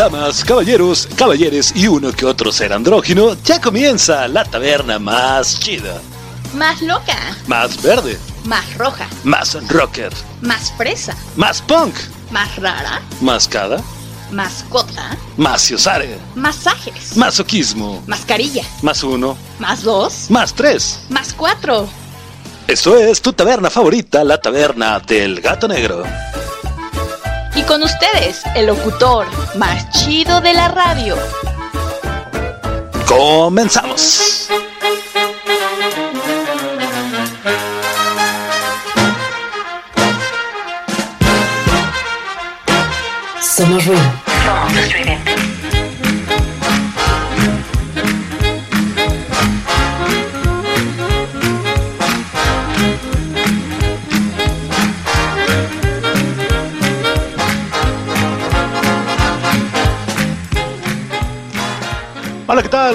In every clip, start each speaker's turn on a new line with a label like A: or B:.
A: Damas, caballeros, caballeres y uno que otro ser andrógino, ya comienza la taberna más chida.
B: Más loca.
A: Más verde.
B: Más roja.
A: Más rocker.
B: Más fresa.
A: Más punk.
B: Más rara.
A: Más cada.
B: Mascota.
A: Más ciosare.
B: Masajes.
A: Masoquismo.
B: Mascarilla.
A: Más uno.
B: Más dos.
A: Más tres.
B: Más cuatro.
A: Eso es tu taberna favorita, la taberna del gato negro.
B: Y con ustedes, el locutor más chido de la radio.
A: Comenzamos.
C: Somos ruido.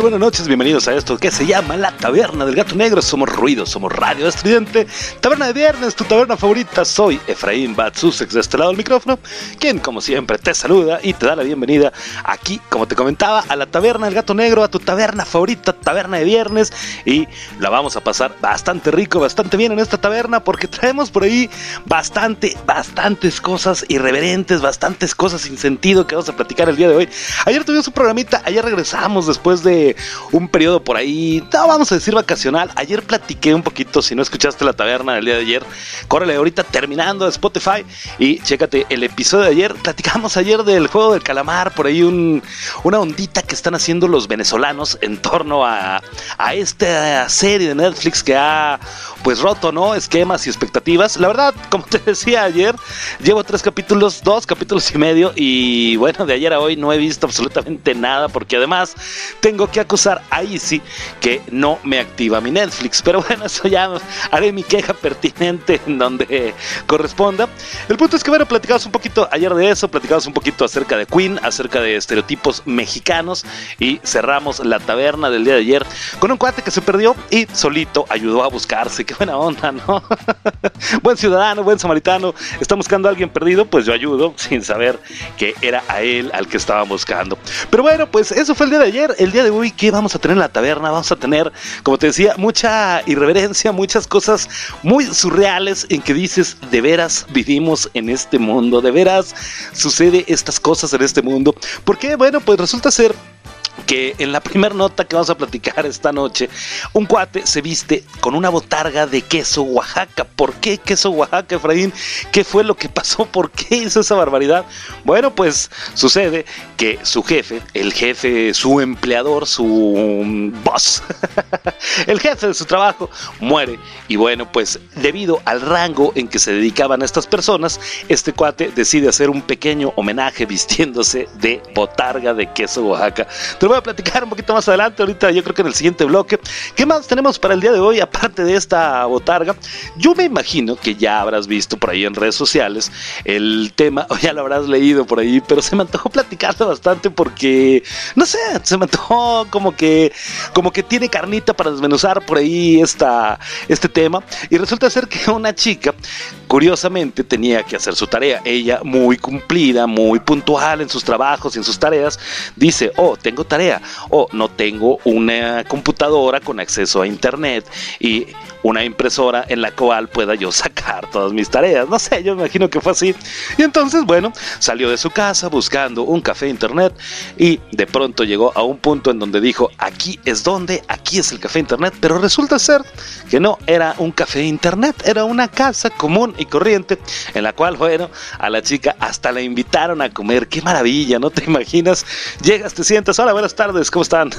A: Buenas noches, bienvenidos a esto que se llama La Taberna del Gato Negro. Somos ruido, somos radio estridente. Taberna de viernes, tu taberna favorita. Soy Efraín Batsusex de este lado del micrófono, quien como siempre te saluda y te da la bienvenida aquí, como te comentaba, a la Taberna del Gato Negro, a tu taberna favorita, taberna de viernes. Y la vamos a pasar bastante rico, bastante bien en esta taberna porque traemos por ahí bastante, bastantes cosas irreverentes, bastantes cosas sin sentido que vamos a platicar el día de hoy. Ayer tuvimos un programita, ayer regresamos después después un periodo por ahí, no vamos a decir vacacional. Ayer platiqué un poquito, si no escuchaste la taberna del día de ayer, córrele ahorita terminando de Spotify y chécate el episodio de ayer. Platicamos ayer del juego del calamar, por ahí un, una ondita que están haciendo los venezolanos en torno a, a esta serie de Netflix que ha pues roto, ¿no? Esquemas y expectativas. La verdad, como te decía ayer, llevo tres capítulos, dos capítulos y medio y bueno, de ayer a hoy no he visto absolutamente nada porque además tengo que acusar a Easy que no me activa mi Netflix. Pero bueno, eso ya haré mi queja pertinente en donde corresponda. El punto es que, bueno, platicamos un poquito ayer de eso, platicamos un poquito acerca de Queen, acerca de estereotipos mexicanos y cerramos la taberna del día de ayer con un cuate que se perdió y solito ayudó a buscarse. Buena onda, ¿no? buen ciudadano, buen samaritano. Está buscando a alguien perdido, pues yo ayudo sin saber que era a él al que estaban buscando. Pero bueno, pues eso fue el día de ayer el día de hoy, ¿qué vamos a tener en la taberna? Vamos a tener, como te decía, mucha irreverencia, muchas cosas muy surreales en que dices, de veras vivimos en este mundo, de veras sucede estas cosas en este mundo. Porque, bueno, pues resulta ser que en la primera nota que vamos a platicar esta noche, un cuate se viste con una botarga de queso Oaxaca. ¿Por qué queso Oaxaca, Efraín? ¿Qué fue lo que pasó? ¿Por qué hizo esa barbaridad? Bueno, pues sucede que su jefe, el jefe, su empleador, su boss, el jefe de su trabajo, muere. Y bueno, pues debido al rango en que se dedicaban estas personas, este cuate decide hacer un pequeño homenaje vistiéndose de botarga de queso Oaxaca voy a platicar un poquito más adelante, ahorita yo creo que en el siguiente bloque. ¿Qué más tenemos para el día de hoy, aparte de esta botarga? Yo me imagino que ya habrás visto por ahí en redes sociales el tema, o ya lo habrás leído por ahí, pero se me antojó platicarlo bastante porque, no sé, se me antojó como que, como que tiene carnita para desmenuzar por ahí esta, este tema. Y resulta ser que una chica, curiosamente, tenía que hacer su tarea. Ella, muy cumplida, muy puntual en sus trabajos y en sus tareas, dice, oh, tengo tarea o no tengo una computadora con acceso a internet y una impresora en la cual pueda yo sacar todas mis tareas. No sé, yo me imagino que fue así. Y entonces, bueno, salió de su casa buscando un café internet y de pronto llegó a un punto en donde dijo, aquí es donde, aquí es el café internet, pero resulta ser que no era un café internet, era una casa común y corriente en la cual, bueno, a la chica hasta la invitaron a comer. Qué maravilla, ¿no te imaginas? Llegas, te sientas, hola, buenas tardes, ¿cómo están?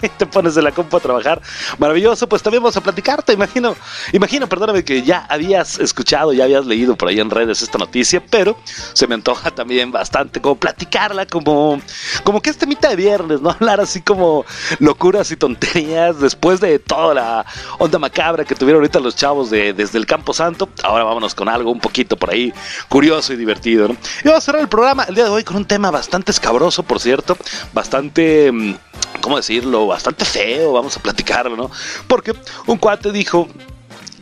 A: te pones de la compu a trabajar. Maravilloso, pues también vamos a platicarte, imagino, imagino, perdóname que ya habías escuchado, ya habías leído por ahí en redes esta noticia, pero se me antoja también bastante como platicarla, como, como que este mitad de viernes, ¿no? Hablar así como locuras y tonterías después de toda la onda macabra que tuvieron ahorita los chavos de, desde el Campo Santo. Ahora vámonos con algo un poquito por ahí curioso y divertido, ¿no? Y vamos a cerrar el programa el día de hoy con un tema bastante escabroso, por cierto, bastante... ¿cómo decirlo? Bastante feo, vamos a platicarlo, ¿no? Porque un cuate dijo,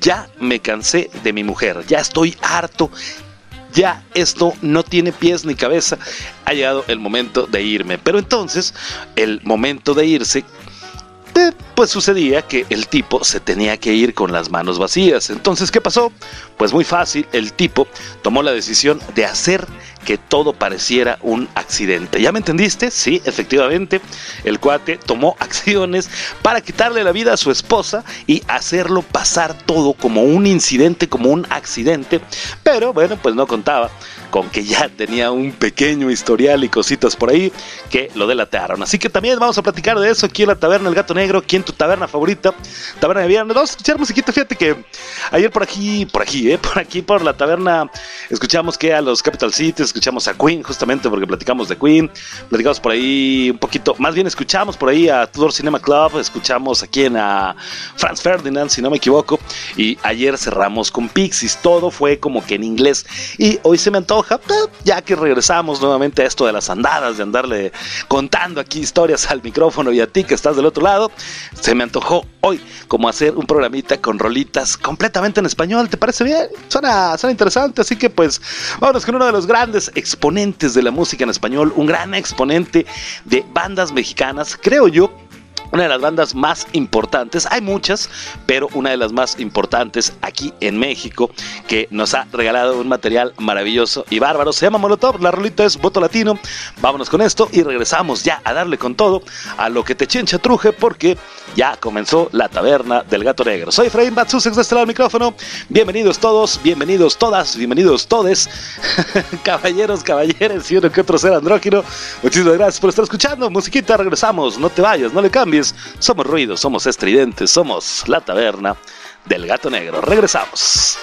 A: ya me cansé de mi mujer, ya estoy harto ya esto no tiene pies ni cabeza, ha llegado el momento de irme. Pero entonces, el momento de irse eh, pues sucedía que el tipo se tenía que ir con las manos vacías. Entonces, ¿qué pasó? Pues muy fácil, el tipo tomó la decisión de hacer que todo pareciera un accidente. ¿Ya me entendiste? Sí, efectivamente, el cuate tomó acciones para quitarle la vida a su esposa y hacerlo pasar todo como un incidente, como un accidente. Pero bueno, pues no contaba con que ya tenía un pequeño historial y cositas por ahí que lo delataron. Así que también vamos a platicar de eso aquí en la taberna El Gato Negro, aquí en tu taberna favorita, taberna de viernes. Vamos a escuchar musiquita, fíjate que ayer por aquí, por aquí, ¿eh? por aquí por la taberna, escuchamos que a los Capital Cities, escuchamos a Queen, justamente porque platicamos de Queen, platicamos por ahí un poquito, más bien escuchamos por ahí a Tudor Cinema Club, escuchamos aquí en a Franz Ferdinand, si no me equivoco, y ayer cerramos con Pixies, todo fue como que en inglés, y hoy se me antoja ya que regresamos nuevamente a esto de las andadas, de andarle contando aquí historias al micrófono y a ti que estás del otro lado, se me antojó hoy como hacer un programita con rolitas completamente en español. ¿Te parece bien? Suena, suena interesante, así que pues vámonos con uno de los grandes exponentes de la música en español, un gran exponente de bandas mexicanas, creo yo una de las bandas más importantes, hay muchas, pero una de las más importantes aquí en México, que nos ha regalado un material maravilloso y bárbaro. Se llama Molotov, la rolita es Voto Latino. Vámonos con esto y regresamos ya a darle con todo a lo que te chencha truje, porque ya comenzó la taberna del gato negro. Soy Efraín Batsusex de este lado del micrófono. Bienvenidos todos, bienvenidos todas, bienvenidos todes, caballeros, caballeros y uno que otro ser andrógino. Muchísimas gracias por estar escuchando. Musiquita, regresamos. No te vayas, no le cambies. Somos ruidos, somos estridentes, somos la taberna del gato negro. Regresamos.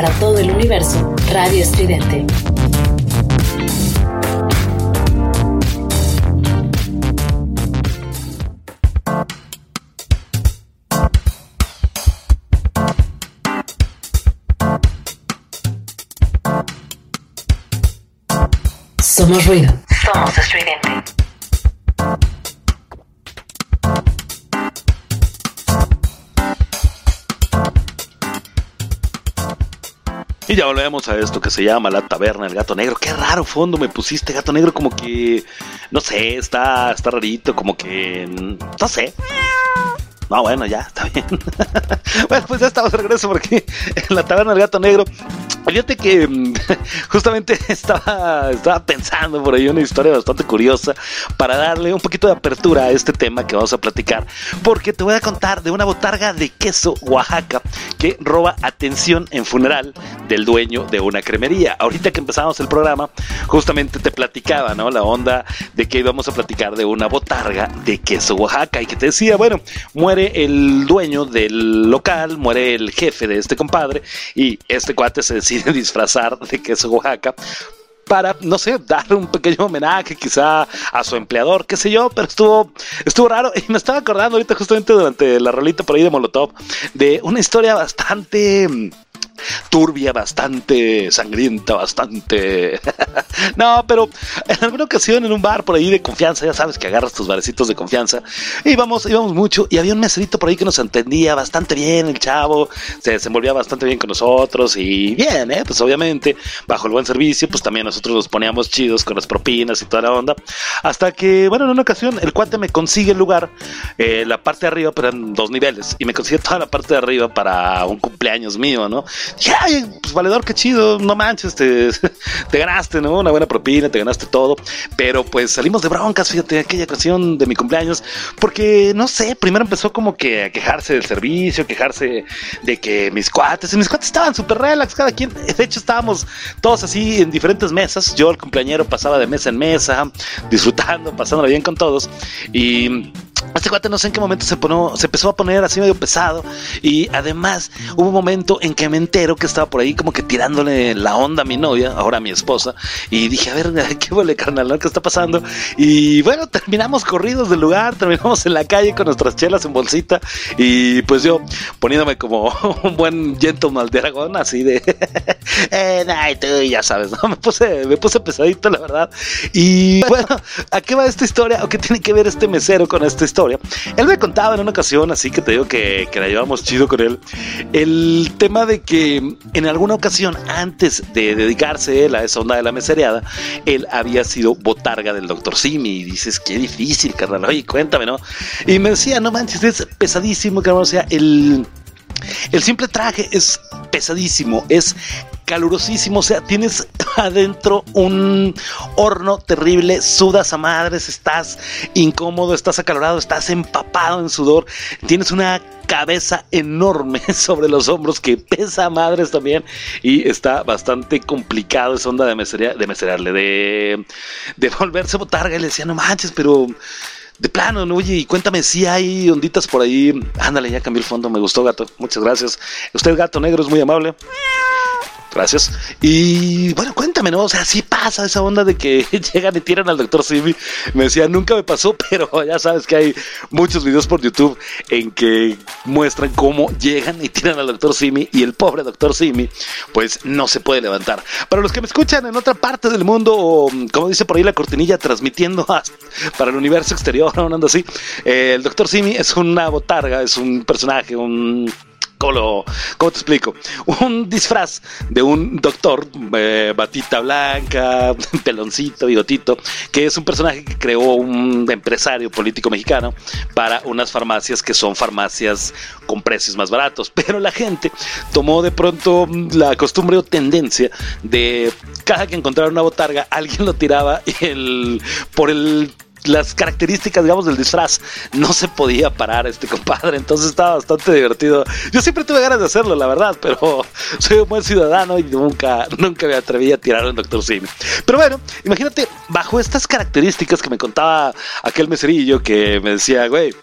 A: para todo el universo, Radio Estridente.
C: Somos ruido. Somos Estridente.
A: Y ya volvemos a esto que se llama La Taberna del Gato Negro. Qué raro fondo me pusiste, Gato Negro, como que, no sé, está, está rarito, como que, no sé. No, bueno, ya, está bien. bueno, pues ya estamos de regreso porque en la taberna del gato negro. Fíjate que mm, justamente estaba, estaba pensando por ahí una historia bastante curiosa para darle un poquito de apertura a este tema que vamos a platicar. Porque te voy a contar de una botarga de queso Oaxaca que roba atención en funeral del dueño de una cremería. Ahorita que empezamos el programa, justamente te platicaba, ¿no? La onda de que íbamos a platicar de una botarga de queso Oaxaca y que te decía, bueno, muere el dueño del local, muere el jefe de este compadre y este cuate se decide disfrazar de queso Oaxaca para, no sé, darle un pequeño homenaje quizá a su empleador, qué sé yo, pero estuvo, estuvo raro. Y me estaba acordando ahorita justamente durante la rolita por ahí de Molotov de una historia bastante turbia, bastante sangrienta, bastante... no, pero en alguna ocasión en un bar por ahí de confianza, ya sabes que agarras tus barecitos de confianza, íbamos, íbamos mucho y había un meserito por ahí que nos entendía bastante bien, el chavo, se desenvolvía bastante bien con nosotros y bien, ¿eh? pues obviamente, bajo el buen servicio, pues también nosotros nos poníamos chidos con las propinas y toda la onda, hasta que, bueno, en una ocasión el cuate me consigue el lugar, eh, la parte de arriba, pero en dos niveles, y me consigue toda la parte de arriba para un cumpleaños mío, ¿no? Dije, ay, pues valedor, qué chido, no manches, te, te ganaste, ¿no? Una buena propina, te ganaste todo. Pero pues salimos de broncas, fíjate, aquella ocasión de mi cumpleaños, porque no sé, primero empezó como que a quejarse del servicio, quejarse de que mis cuates, y mis cuates estaban súper relax, cada quien, de hecho estábamos todos así en diferentes mesas, yo el cumpleañero pasaba de mesa en mesa, disfrutando, pasándolo bien con todos, y este cuate no sé en qué momento se, se empezó a poner así medio pesado y además hubo un momento en que me entero que estaba por ahí como que tirándole la onda a mi novia, ahora a mi esposa, y dije, a ver, ¿qué huele carnal? ¿Qué está pasando? Y bueno, terminamos corridos del lugar, terminamos en la calle con nuestras chelas en bolsita y pues yo poniéndome como un buen gentleman de Aragón, así de, eh, tú ya sabes, ¿no? Me puse, me puse pesadito, la verdad. Y bueno, ¿a qué va esta historia o qué tiene que ver este mesero con esta historia? Él me contaba en una ocasión, así que te digo que, que la llevamos chido con él, el tema de que en alguna ocasión, antes de dedicarse a esa onda de la mesereada, él había sido botarga del doctor Simi. Y dices, qué difícil, carnal. Oye, cuéntame, ¿no? Y me decía, no manches, es pesadísimo, carnal. O sea, el, el simple traje es pesadísimo, es calurosísimo, o sea, tienes adentro un horno terrible, sudas a madres, estás incómodo, estás acalorado, estás empapado en sudor, tienes una cabeza enorme sobre los hombros que pesa a madres también y está bastante complicado esa onda de, meserarle, de, de volverse botarga. Y le decía, no manches, pero de plano, ¿no? oye, y cuéntame si hay onditas por ahí. Ándale, ya cambié el fondo, me gustó, gato. Muchas gracias. Usted, gato negro, es muy amable. Gracias. Y bueno, cuéntame, ¿no? O sea, sí pasa esa onda de que llegan y tiran al doctor Simi. Me decía, nunca me pasó, pero ya sabes que hay muchos videos por YouTube en que muestran cómo llegan y tiran al doctor Simi y el pobre doctor Simi, pues no se puede levantar. Para los que me escuchan en otra parte del mundo, o como dice por ahí la cortinilla, transmitiendo para el universo exterior, o no así, eh, el doctor Simi es una botarga, es un personaje, un ¿Cómo, te explico? Un disfraz de un doctor, eh, batita blanca, peloncito, bigotito, que es un personaje que creó un empresario político mexicano para unas farmacias que son farmacias con precios más baratos. Pero la gente tomó de pronto la costumbre o tendencia de cada que encontrara una botarga, alguien lo tiraba el, por el las características, digamos, del disfraz, no se podía parar este compadre, entonces estaba bastante divertido. Yo siempre tuve ganas de hacerlo, la verdad, pero soy un buen ciudadano y nunca, nunca me atreví a tirar un Doctor Simi. Pero bueno, imagínate, bajo estas características que me contaba aquel meserillo que me decía, güey,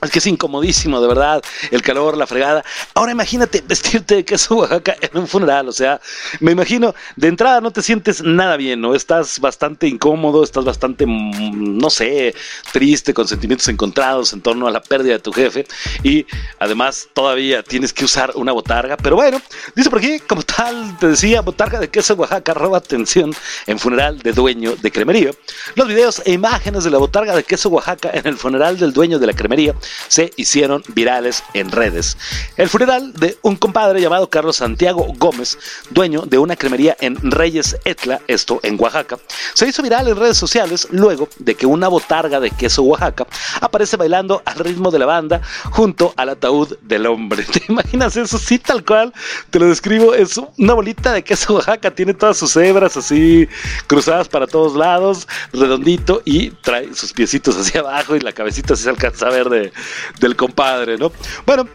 A: Es que es incomodísimo, de verdad, el calor, la fregada. Ahora imagínate vestirte de queso Oaxaca en un funeral, o sea, me imagino, de entrada no te sientes nada bien, ¿no? Estás bastante incómodo, estás bastante, mm, no sé, triste, con sentimientos encontrados en torno a la pérdida de tu jefe y además todavía tienes que usar una botarga, pero bueno, dice por aquí, como tal, te decía, botarga de queso Oaxaca roba atención en funeral de dueño de cremería. Los videos e imágenes de la botarga de queso Oaxaca en el funeral del dueño de la cremería se hicieron virales en redes. El funeral de un compadre llamado Carlos Santiago Gómez, dueño de una cremería en Reyes Etla, esto en Oaxaca, se hizo viral en redes sociales luego de que una botarga de queso Oaxaca aparece bailando al ritmo de la banda junto al ataúd del hombre. ¿Te imaginas eso? Sí, tal cual, te lo describo, es una bolita de queso Oaxaca, tiene todas sus hebras así cruzadas para todos lados, redondito y trae sus piecitos hacia abajo y la cabecita se alcanza a ver de, del compadre, ¿no? Bueno,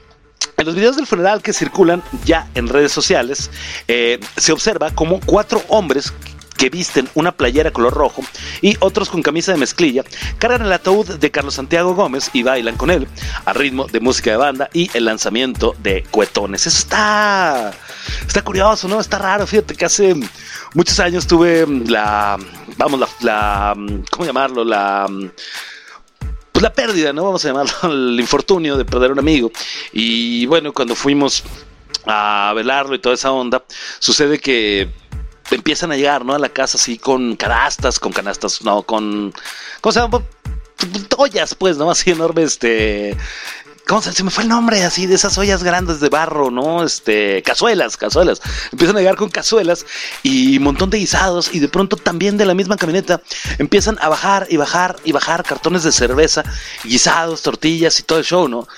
A: en los videos del funeral que circulan ya en redes sociales, eh, se observa como cuatro hombres que visten una playera color rojo y otros con camisa de mezclilla cargan el ataúd de Carlos Santiago Gómez y bailan con él a ritmo de música de banda y el lanzamiento de cuetones. Eso está, está curioso, ¿no? Está raro. Fíjate que hace muchos años tuve la, vamos, la, la ¿cómo llamarlo? La pues la pérdida, ¿no? Vamos a llamarlo el infortunio de perder un amigo. Y bueno, cuando fuimos a velarlo y toda esa onda, sucede que empiezan a llegar, ¿no? A la casa así con canastas, con canastas, no, con, ¿cómo se llama? Ollas, pues, ¿no? Así enormes, este, ¿Cómo se, me fue el nombre así de esas ollas grandes de barro, no? Este, cazuelas, cazuelas. Empiezan a llegar con cazuelas y un montón de guisados y de pronto también de la misma camioneta empiezan a bajar y bajar y bajar cartones de cerveza, guisados, tortillas y todo el show, ¿no?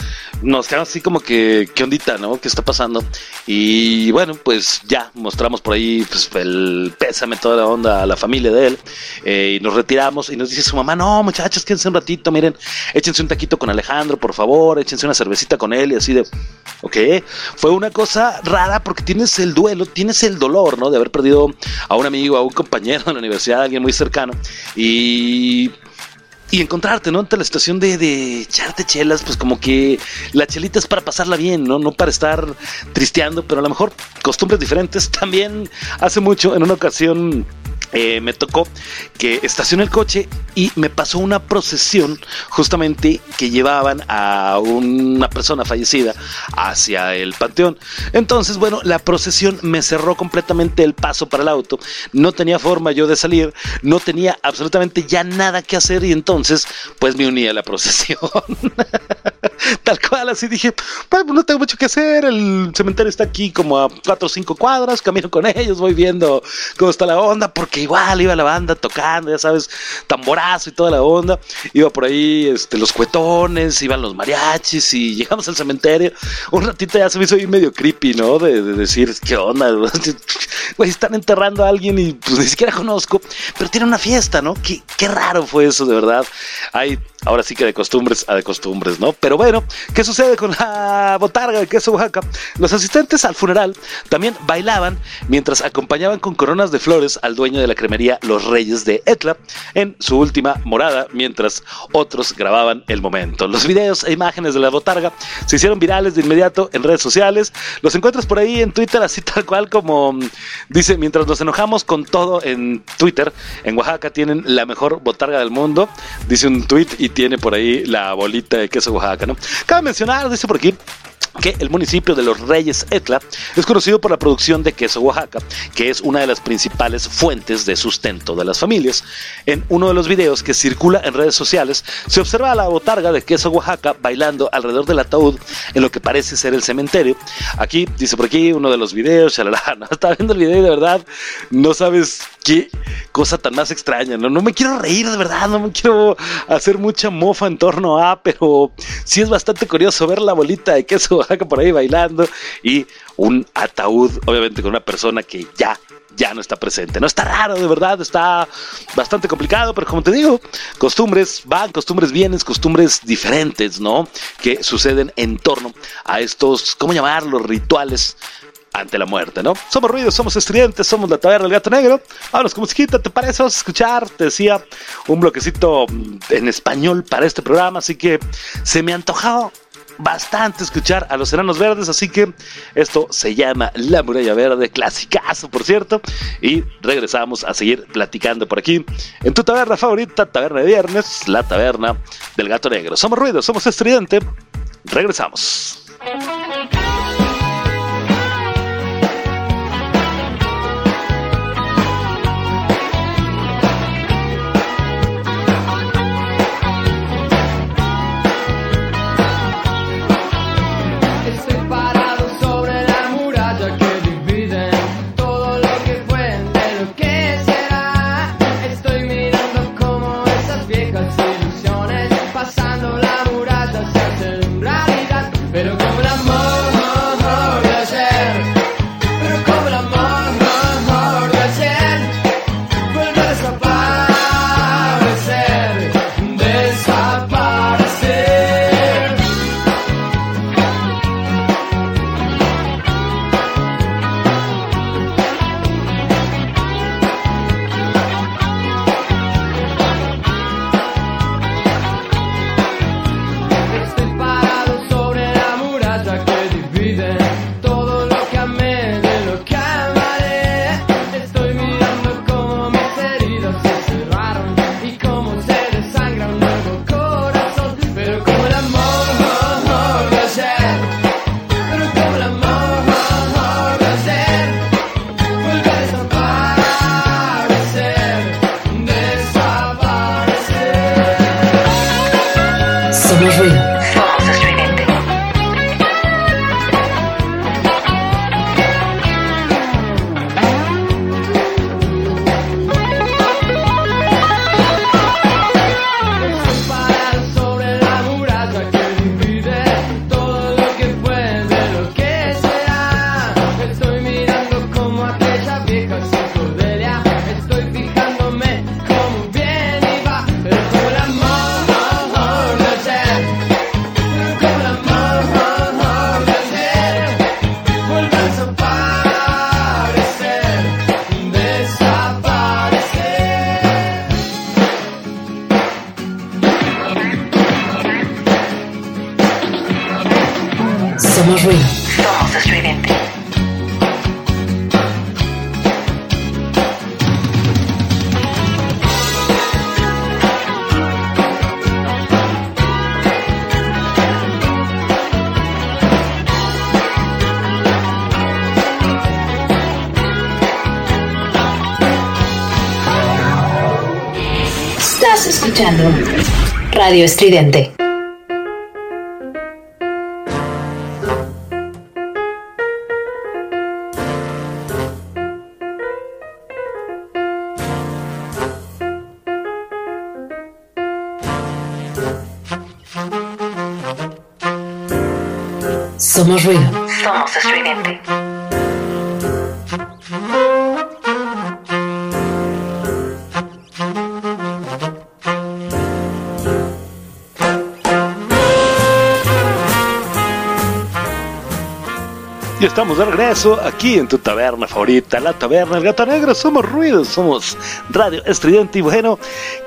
A: Nos quedamos así como que, ¿qué ondita, no? ¿Qué está pasando? Y bueno, pues ya mostramos por ahí pues, el pésame toda la onda a la familia de él eh, y nos retiramos y nos dice su mamá, no muchachos, quédense un ratito, miren, échense un taquito con Alejandro, por favor, échense una cervecita con él y así de, ok, fue una cosa rara porque tienes el duelo, tienes el dolor, ¿no? De haber perdido a un amigo, a un compañero de la universidad, a alguien muy cercano y y encontrarte, ¿no? Ante la situación de, de, echarte chelas, pues como que la chelita es para pasarla bien, ¿no? No para estar tristeando, pero a lo mejor costumbres diferentes. También hace mucho, en una ocasión eh, me tocó que estacioné el coche y me pasó una procesión justamente que llevaban a una persona fallecida hacia el panteón. Entonces, bueno, la procesión me cerró completamente el paso para el auto. No tenía forma yo de salir, no tenía absolutamente ya nada que hacer y entonces, pues me uní a la procesión. Tal cual, así dije, pues no tengo mucho que hacer, el cementerio está aquí como a cuatro o cinco cuadras, camino con ellos, voy viendo cómo está la onda, porque igual iba la banda tocando, ya sabes, tamborazo y toda la onda, iba por ahí este, los cuetones, iban los mariachis y llegamos al cementerio, un ratito ya se me hizo medio creepy, ¿no? De, decir, ¿qué onda? Güey, están enterrando a alguien y pues ni siquiera conozco, pero tiene una fiesta, ¿no? Qué, qué raro fue eso, de verdad. Hay ahora sí que de costumbres a de costumbres, ¿no? Pero bueno, ¿qué sucede con la botarga de queso Oaxaca? Los asistentes al funeral también bailaban mientras acompañaban con coronas de flores al dueño de la cremería Los Reyes de Etla en su última morada, mientras otros grababan el momento. Los videos e imágenes de la botarga se hicieron virales de inmediato en redes sociales. Los encuentras por ahí en Twitter, así tal cual como mm, dice, mientras nos enojamos con todo en Twitter, en Oaxaca tienen la mejor botarga del mundo, dice un tweet y tiene por ahí la bolita de queso Oaxaca, ¿no? Cabe mencionar, dice por aquí, que el municipio de los Reyes Etla es conocido por la producción de queso Oaxaca, que es una de las principales fuentes de sustento de las familias. En uno de los videos que circula en redes sociales, se observa a la botarga de queso Oaxaca bailando alrededor del ataúd en lo que parece ser el cementerio. Aquí, dice por aquí, uno de los videos, shalala, no, viendo el video y de verdad no sabes qué cosa tan más extraña, ¿no? No me quiero reír de verdad, no me quiero hacer mucha mofa en torno a, pero sí es bastante curioso ver la bolita de queso Oaxaca por ahí bailando y un ataúd, obviamente con una persona que ya ya no está presente. No está raro, de verdad, está bastante complicado, pero como te digo, costumbres van, costumbres vienen, costumbres diferentes, ¿no? Que suceden en torno a estos, ¿cómo llamarlos? Rituales ante la muerte, ¿no? Somos ruidos, somos estudiantes, somos la taberna del gato negro. Vámonos con musiquita, ¿te parece? Vamos a escuchar, te decía, un bloquecito en español para este programa, así que se me ha antojado bastante escuchar a los enanos verdes, así que esto se llama La Muralla Verde, clasicazo por cierto, y regresamos a seguir platicando por aquí en tu taberna favorita, Taberna de Viernes, la taberna del gato negro. Somos ruidos, somos estridente, regresamos.
C: Radio Estridente. Somos ruido. Somos estridente.
A: Estamos de regreso aquí en tu taberna favorita, la taberna El Gato Negro. Somos ruidos, somos radio estridente. Y bueno,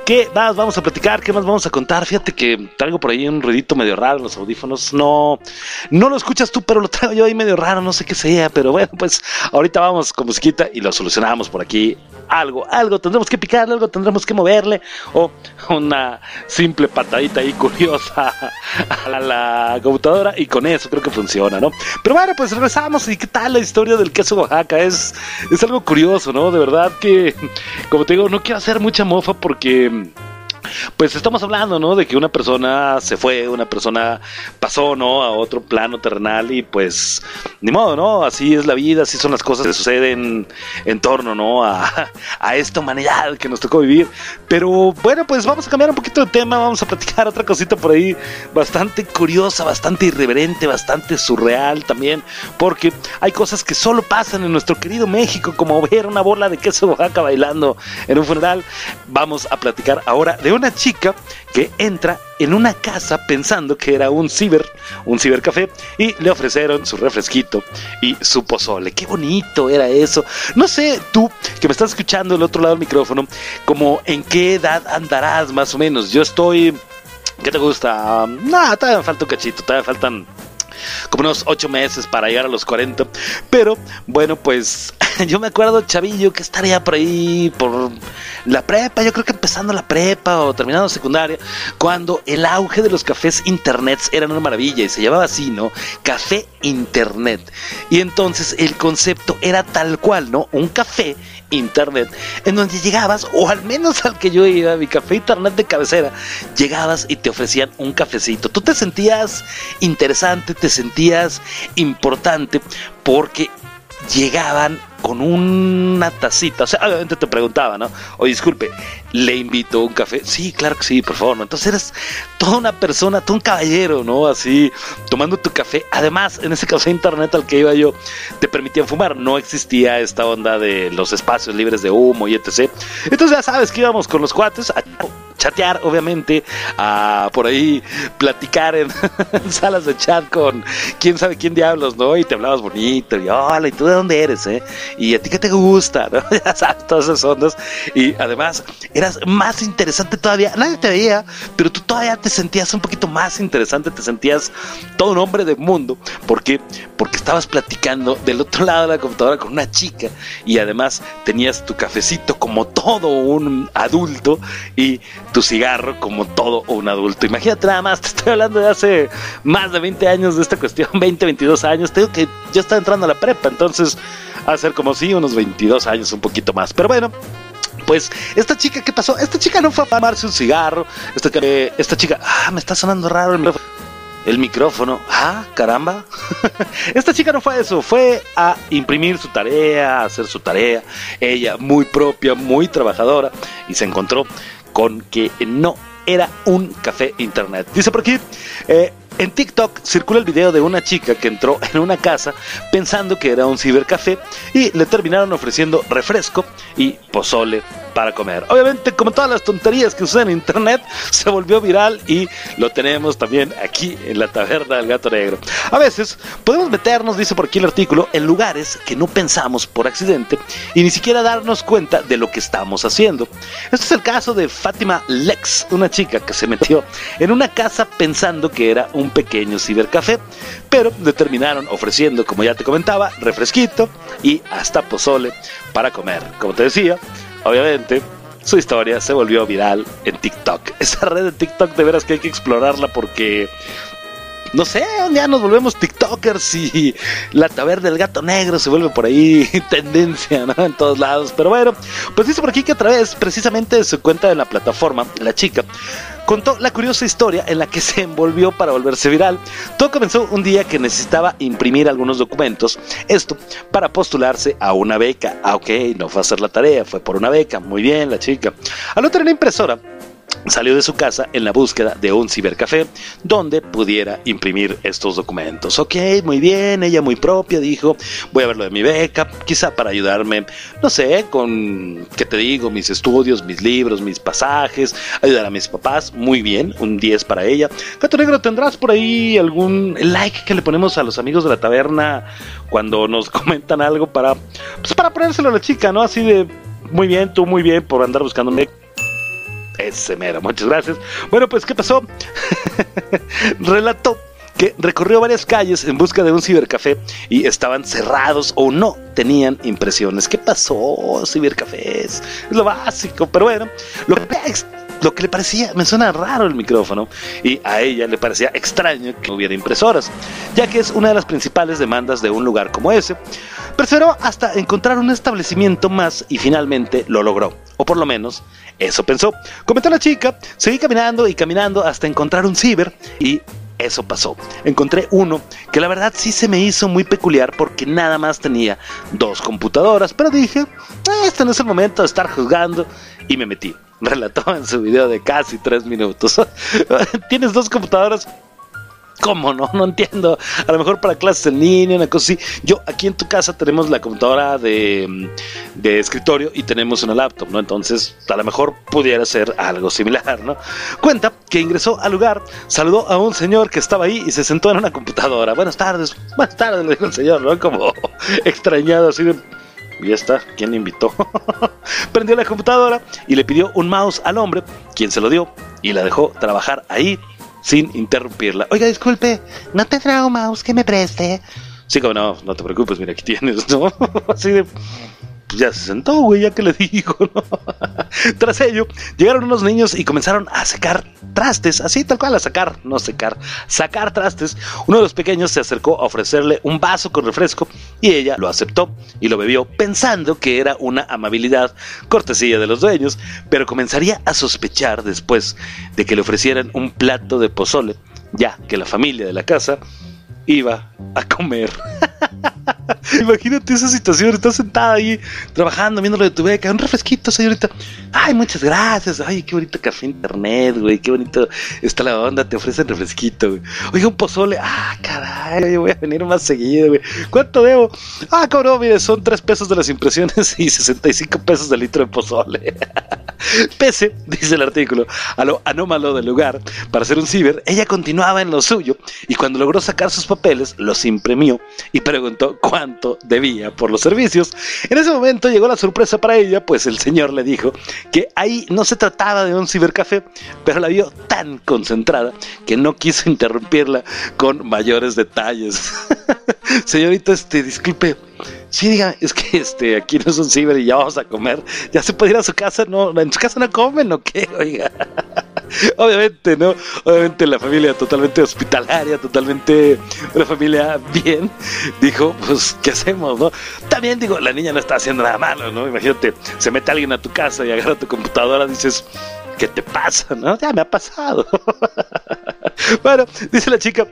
A: ¿qué más vamos a platicar? ¿Qué más vamos a contar? Fíjate que traigo por ahí un ruidito medio raro en los audífonos. No, no lo escuchas tú, pero lo traigo yo ahí medio raro, no sé qué sea. Pero bueno, pues ahorita vamos con musiquita y lo solucionamos por aquí algo, algo tendremos que picarle, algo tendremos que moverle, o una simple patadita ahí curiosa a la, computadora, y con eso creo que funciona, ¿no? Pero bueno, pues regresamos, y qué tal la historia del queso Oaxaca, es, es algo curioso, ¿no? De verdad que, como te digo, no quiero hacer mucha mofa porque pues estamos hablando, ¿no? De que una persona se fue, una persona pasó, ¿no? A otro plano terrenal y pues ni modo, ¿no? Así es la vida, así son las cosas que suceden en torno, ¿no? A, esta humanidad que nos tocó vivir. Pero bueno, pues vamos a cambiar un poquito de tema, vamos a platicar otra cosita por ahí bastante curiosa, bastante irreverente, bastante surreal también, porque hay cosas que solo pasan en nuestro querido México, como ver una bola de queso Oaxaca bailando en un funeral. Vamos a platicar ahora de una chica que entra en una casa pensando que era un ciber, un cibercafé, y le ofrecieron su refresquito y su pozole. Qué bonito era eso. No sé, tú que me estás escuchando del otro lado del micrófono, como en qué edad andarás más o menos. Yo estoy... ¿Qué te gusta? Nada, todavía me falta un cachito, todavía faltan como unos ocho meses para llegar a los 40. Pero bueno, pues yo me acuerdo, chavillo, que estaría por ahí, por la prepa, yo creo que empezando la prepa o terminando secundaria, cuando el auge de los cafés internets era una maravilla y se llamaba así, ¿no? Café internet. Y entonces el concepto era tal cual, ¿no? Un café internet en donde llegabas, o al menos al que yo iba, mi café internet de cabecera, llegabas y te ofrecían un cafecito. Tú te sentías interesante, te sentías importante porque llegaban con una tacita. O sea, te preguntaba, ¿no? O disculpe, ¿le invito un café? Sí, claro que sí, por favor. ¿no? Entonces eres toda una persona, todo un caballero, ¿no? Así, tomando tu café. Además, en ese café internet al que iba yo, te permitían fumar. No existía esta onda de los espacios libres de humo y etc. Entonces ya sabes que íbamos con los cuates a chatear, obviamente, a por ahí platicar en, salas de chat con quién sabe quién diablos, ¿no? Y te hablabas bonito, y hola, ¿y tú de dónde eres, eh? Y a ti qué te gusta, ¿no? ya sabes, todas esas ondas. Y además, eras más interesante todavía. Nadie te veía, pero tú todavía te sentías un poquito más interesante, te sentías todo un hombre del mundo. ¿Por qué? Porque estabas platicando del otro lado de la computadora con una chica y además tenías tu cafecito como todo un adulto y tu cigarro como todo un adulto. Imagínate nada más, te estoy hablando de hace más de 20 años de esta cuestión, 20, 22 años. Te digo que yo estaba entrando a la prepa, entonces a ser como si unos 22 años, un poquito más. Pero bueno, pues esta chica, ¿qué pasó? Esta chica no fue a fumarse un cigarro. Esta, esta chica, ah, me está sonando raro el micrófono. El micrófono, ah, caramba. esta chica no fue a eso, fue a imprimir su tarea, a hacer su tarea. Ella, muy propia, muy trabajadora, y se encontró con que no era un café internet. Dice por aquí, eh, en TikTok circula el video de una chica que entró en una casa pensando que era un cibercafé y le terminaron ofreciendo refresco y pozole para comer. Obviamente, como todas las tonterías que usan en internet, se volvió viral y lo tenemos también aquí en la taberna del gato negro. A veces podemos meternos, dice por aquí el artículo, en lugares que no pensamos por accidente y ni siquiera darnos cuenta de lo que estamos haciendo. Este es el caso de Fátima Lex, una chica que se metió en una casa pensando que era un pequeño cibercafé, pero le terminaron ofreciendo, como ya te comentaba, refresquito y hasta pozole para comer. Como te decía, obviamente su historia se volvió viral en TikTok. Esa red de TikTok de veras que hay que explorarla porque no sé, ya nos volvemos TikTokers y la taberna del gato negro se vuelve por ahí tendencia, ¿no? En todos lados. Pero bueno, pues dice por aquí que a través precisamente de su cuenta de la plataforma, la chica contó la curiosa historia en la que se envolvió para volverse viral. Todo comenzó un día que necesitaba imprimir algunos documentos, esto para postularse a una beca. Ah, ok, no fue a hacer la tarea, fue por una beca. Muy bien, la chica. Al no tener la impresora, salió de su casa en la búsqueda de un cibercafé donde pudiera imprimir estos documentos. Ok, muy bien, ella muy propia dijo, voy a ver lo de mi beca, quizá para ayudarme, no sé, con, ¿qué te digo? Mis estudios, mis libros, mis pasajes, ayudar a mis papás, muy bien, un 10 para ella. Gato Negro, ¿tendrás por ahí algún like que le ponemos a los amigos de la taberna cuando nos comentan algo para, pues para ponérselo a la chica, ¿no? Así de, muy bien, tú muy bien por andar buscándome ese mero, muchas gracias. Bueno, pues, ¿qué pasó? Relató que recorrió varias calles en busca de un cibercafé y estaban cerrados o no tenían impresiones. ¿Qué pasó? Cibercafés, es lo básico, pero bueno, lo que, lo que le parecía, me suena raro el micrófono, y a ella le parecía extraño que no hubiera impresoras, ya que es una de las principales demandas de un lugar como ese. Perseveró hasta encontrar un establecimiento más y finalmente lo logró, o por lo menos eso pensó. Comentó la chica, seguí caminando y caminando hasta encontrar un ciber y eso pasó. Encontré uno que la verdad sí se me hizo muy peculiar porque nada más tenía dos computadoras, pero dije, este no es el momento de estar juzgando y me metí. Relató en su video de casi tres minutos. Tienes dos computadoras, ¿Cómo no? No entiendo. A lo mejor para clases en línea, una cosa así. Yo, aquí en tu casa tenemos la computadora de, de escritorio y tenemos una laptop, ¿no? Entonces, a lo mejor pudiera ser algo similar, ¿no? Cuenta que ingresó al lugar, saludó a un señor que estaba ahí y se sentó en una computadora. Buenas tardes, buenas tardes, le dijo el señor, ¿no? Como extrañado, así de... Y está, ¿quién le invitó? Prendió la computadora y le pidió un mouse al hombre, quien se lo dio y la dejó trabajar ahí sin interrumpirla. Oiga, disculpe, ¿no tendrá un mouse que me preste? Sí, como no, no te preocupes, mira, aquí tienes, ¿no? Así de pues ya se sentó, güey, ya que le dijo, ¿no? Tras ello, llegaron unos niños y comenzaron a sacar trastes, así tal cual, a sacar, no secar, sacar trastes. Uno de los pequeños se acercó a ofrecerle un vaso con refresco y ella lo aceptó y lo bebió pensando que era una amabilidad, cortesía de los dueños, pero comenzaría a sospechar después de que le ofrecieran un plato de pozole, ya que la familia de la casa iba a comer. Imagínate esa situación, estás sentada ahí trabajando, viendo lo de tu beca, un refresquito, señorita. Ay, muchas gracias. Ay, qué bonito café internet, güey, qué bonito está la onda, te ofrecen refresquito, güey. Oiga, un pozole. Ah, caray, voy a venir más seguido, güey. ¿Cuánto debo? Ah, cabrón, mire, son 3 pesos de las impresiones y 65 pesos de litro de pozole. Pese, dice el artículo, a lo anómalo del lugar, para ser un ciber, ella continuaba en lo suyo y cuando logró sacar sus papeles, los imprimió y preguntó cuánto debía por los servicios. En ese momento llegó la sorpresa para ella, pues el señor le dijo que ahí no se trataba de un cibercafé, pero la vio tan concentrada que no quiso interrumpirla con mayores detalles. Señorita, este, disculpe, Sí, diga, es que este, aquí no es un ciber y ya vamos a comer. Ya se puede ir a su casa, no, en su casa no comen o qué, oiga. Obviamente, ¿no? Obviamente la familia totalmente hospitalaria, totalmente una familia bien, dijo, pues, ¿qué hacemos, no? También digo, la niña no está haciendo nada malo, ¿no? Imagínate, se mete alguien a tu casa y agarra tu computadora, dices, ¿qué te pasa, no? Ya me ha pasado. bueno, dice la chica,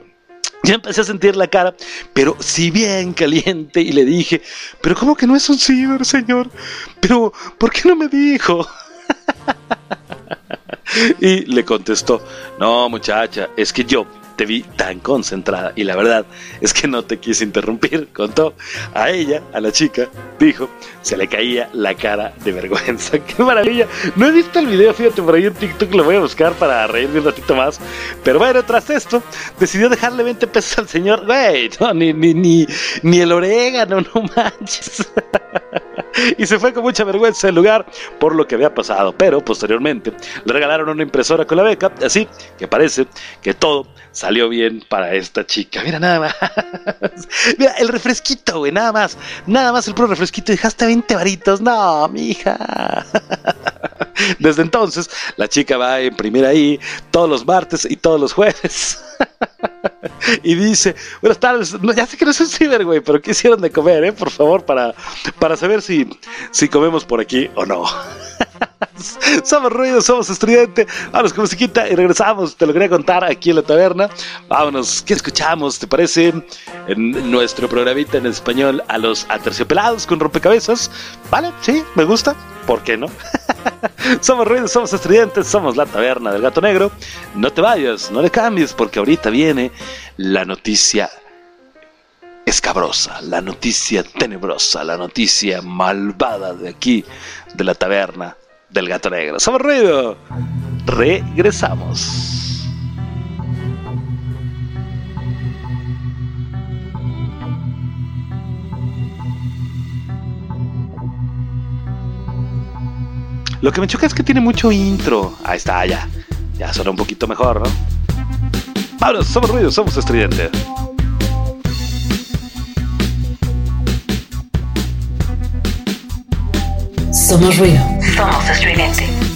A: ya empecé a sentir la cara, pero si bien caliente, y le dije, pero ¿cómo que no es un ciber, señor? Pero, ¿por qué no me dijo? y le contestó, no muchacha, es que yo te vi tan concentrada y la verdad es que no te quise interrumpir, contó. A ella, a la chica, dijo, se le caía la cara de vergüenza. ¡Qué maravilla! No he visto el video, fíjate, por ahí en TikTok lo voy a buscar para reírme un ratito más. Pero bueno, tras esto, decidió dejarle 20 pesos al señor. Güey, ni, ni, ni, ni el orégano, no manches. y se fue con mucha vergüenza del lugar por lo que había pasado. Pero posteriormente le regalaron una impresora con la beca, así que parece que todo salió bien para esta chica. Mira, nada más. Mira, el refresquito, güey, nada más. Nada más el puro refresquito. Dejaste 20 varitos. No, mija. Desde entonces, la chica va a imprimir ahí todos los martes y todos los jueves. y dice, buenas tardes, ya sé que no es un ciber, güey, pero ¿qué hicieron de comer, eh? Por favor, para, para saber si, si comemos por aquí o no. somos ruidos, somos estudiantes. Vamos con musiquita y regresamos. Te lo quería contar aquí en la taberna. Vámonos, ¿qué escuchamos? ¿Te parece? Nuestro programita en español a los aterciopelados con rompecabezas. ¿Vale? Sí, me gusta. ¿Por qué no? somos ruidos, somos estudiantes, somos la taberna del gato negro. No te vayas, no le cambies, porque ahorita viene la noticia escabrosa, la noticia tenebrosa, la noticia malvada de aquí, de la taberna del gato negro. Somos ruido. Regresamos. Lo que me choca es que tiene mucho intro. Ahí está, ya. Ya suena un poquito mejor, ¿no? Vámonos, somos ruido, somos estridentes.
C: Somos ruido. Somos estridente.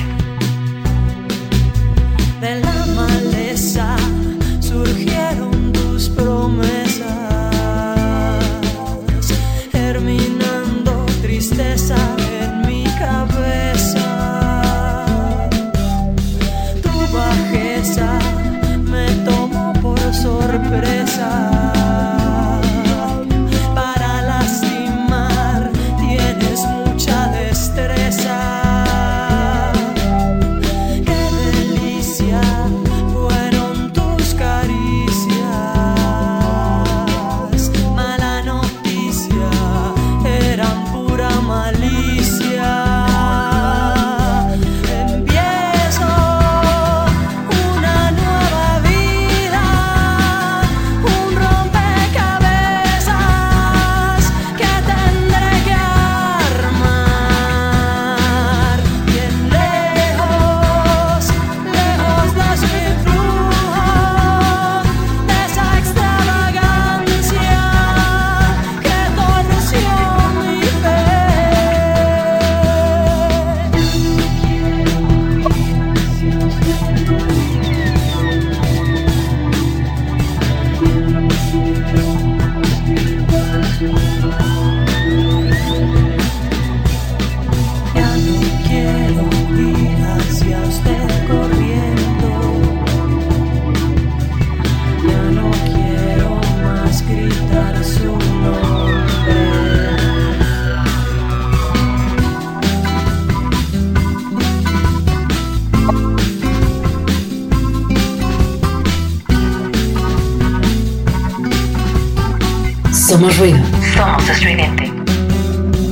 D: Somos ruido. Somos estridente.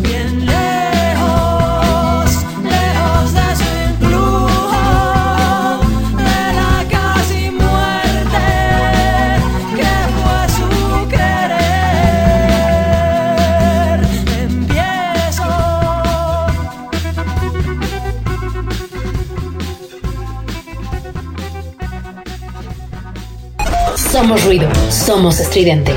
E: Bien lejos, lejos de su influjo, de la casi muerte que fue su querer. Empiezo.
D: Somos ruido. Somos estridente.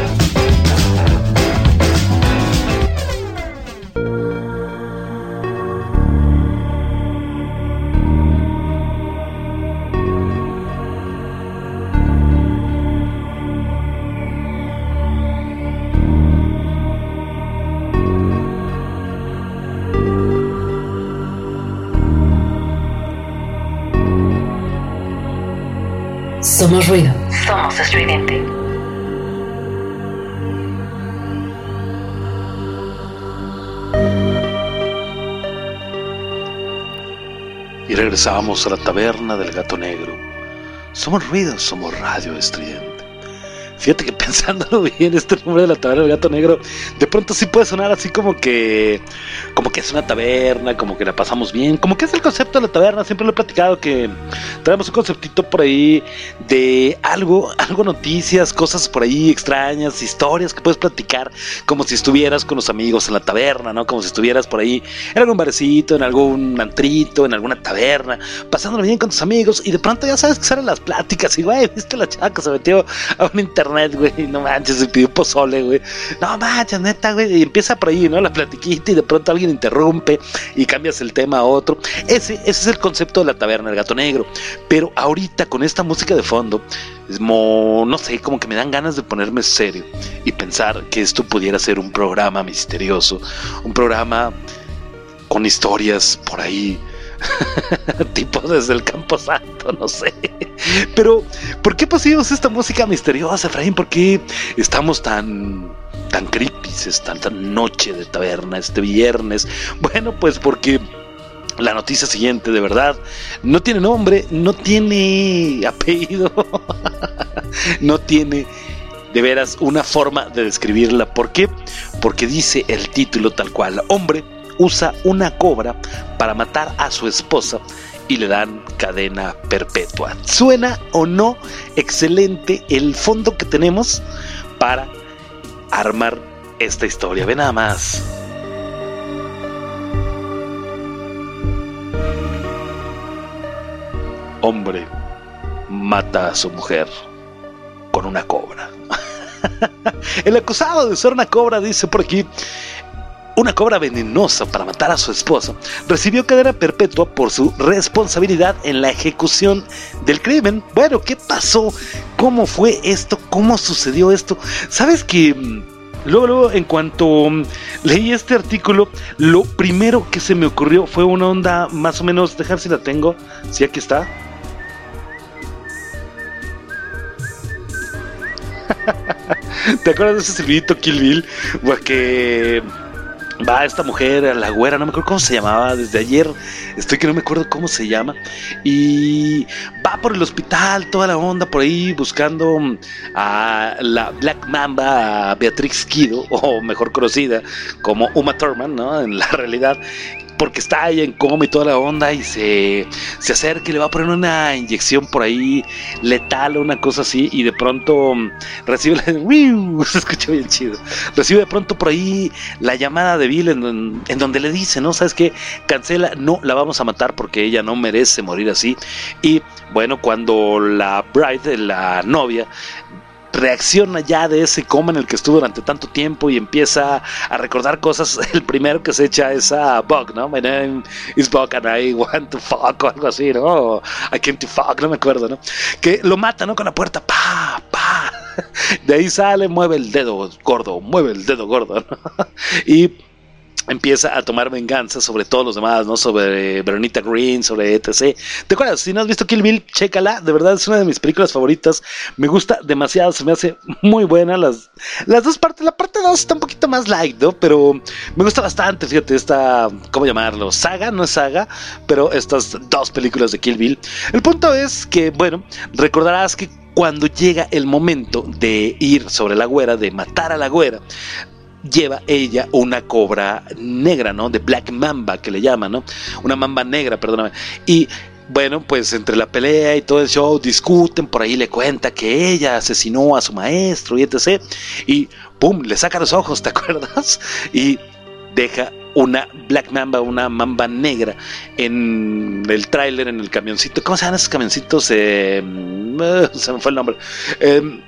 D: Somos ruido. Somos estridente.
A: Y regresamos a la taberna del gato negro. Somos ruido, somos radio estridente. Fíjate que pensándolo bien, este nombre de la taberna del gato negro, de pronto sí puede sonar así como que, como que es una taberna, como que la pasamos bien, como que es el concepto de la taberna. Siempre lo he platicado que traemos un conceptito por ahí de algo, algo noticias, cosas por ahí extrañas, historias que puedes platicar como si estuvieras con los amigos en la taberna, ¿no? Como si estuvieras por ahí en algún barecito, en algún antrito, en alguna taberna, pasándolo bien con tus amigos y de pronto ya sabes que salen las pláticas y, güey, viste la chava que se metió a un internet, no manches, se pidió pozole, güey, no manches, neta, güey, y empieza por ahí, ¿no? La platiquita y de pronto alguien interrumpe y cambias el tema a otro. Ese, ese es el concepto de la taberna del gato negro. Pero ahorita con esta música de fondo, es mo- no sé, como que me dan ganas de ponerme serio y pensar que esto pudiera ser un programa misterioso, un programa con historias por ahí, tipo desde el Campo Santo, no sé. Pero, ¿por qué pusimos esta música misteriosa, Efraín? ¿Por qué estamos tan tan creepy, tan tan noche de taberna este viernes? Bueno, pues porque la noticia siguiente, de verdad, no tiene nombre, no tiene apellido, no tiene de veras una forma de describirla. ¿Por qué? Porque dice el título tal cual. Hombre usa una cobra para matar a su esposa y le dan cadena perpetua. ¿Suena o no excelente el fondo que tenemos para armar esta historia? Ve nada más. Hombre mata a su mujer con una cobra. El acusado de ser una cobra dice por aquí, una cobra venenosa para matar a su esposa, recibió cadena perpetua por su responsabilidad en la ejecución del crimen. Bueno, ¿qué pasó? ¿Cómo fue esto? ¿Cómo sucedió esto? ¿Sabes que... mm, Luego, luego, en cuanto mm, leí este artículo, lo primero que se me ocurrió fue una onda más o menos, dejar si la tengo, si aquí está. ¿Te acuerdas de ese silbidito Kill Bill? Que va esta mujer, a la güera, no me acuerdo cómo se llamaba, desde ayer estoy que no me acuerdo cómo se llama, y va por el hospital, toda la onda por ahí buscando mm, a la Black Mamba, a Beatrix Kido, o mejor conocida como Uma Thurman, ¿no? En la realidad, porque está ahí en coma y toda la onda y se, se acerca y le va a poner una inyección por ahí letal o una cosa así y de pronto recibe la... Se escucha bien chido. Recibe de pronto por ahí la llamada de Bill en, en donde le dice, ¿no? ¿Sabes qué? Cancela, no la vamos a matar porque ella no merece morir así. Y bueno, cuando la bride, la novia, reacciona ya de ese coma en el que estuvo durante tanto tiempo y empieza a recordar cosas, el primero que se echa es a Bug, ¿no? My name is Bug and I want to fuck o algo así, ¿no? I came to fuck, no me acuerdo, ¿no? Que lo mata, ¿no? Con la puerta, pa, pa. De ahí sale, mueve el dedo gordo, mueve el dedo gordo, ¿no? Y empieza a tomar venganza sobre todos los demás, ¿no? Sobre Veronita Green, sobre etc. ¿Te acuerdas? Si no has visto Kill Bill, chécala. De verdad es una de mis películas favoritas. Me gusta demasiado, se me hace muy buena. Las, las dos partes, la parte 2 está un poquito más light, ¿no? Pero me gusta bastante, fíjate, esta, ¿cómo llamarlo? Saga, no es saga, pero estas dos películas de Kill Bill. El punto es que, bueno, recordarás que cuando llega el momento de ir sobre la güera, de matar a la güera, lleva ella una cobra negra, ¿no? De Black Mamba, que le llaman, ¿no? Una mamba negra, perdóname. Y bueno, pues entre la pelea y todo el show discuten, por ahí le cuenta que ella asesinó a su maestro y etc. Y pum, le saca los ojos, ¿te acuerdas? Y deja una Black Mamba, una mamba negra en el tráiler, en el camioncito. ¿Cómo se llaman esos camioncitos? Eh, se me fue el nombre. Eh,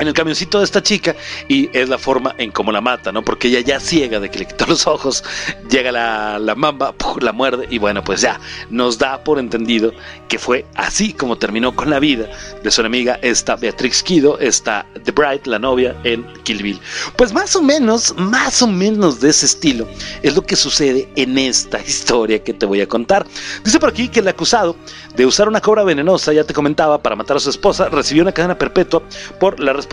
A: en el camioncito de esta chica y es la forma en cómo la mata, ¿no? Porque ella ya ciega de que le quitó los ojos, llega la, la mamba, la muerde y bueno, pues ya nos da por entendido que fue así como terminó con la vida de su enemiga esta Beatrix Kido, esta The Bride, la novia en Kill Bill. Pues más o menos, más o menos de ese estilo es lo que sucede en esta historia que te voy a contar. Dice por aquí que el acusado de usar una cobra venenosa, ya te comentaba, para matar a su esposa, recibió una cadena perpetua por la responsabilidad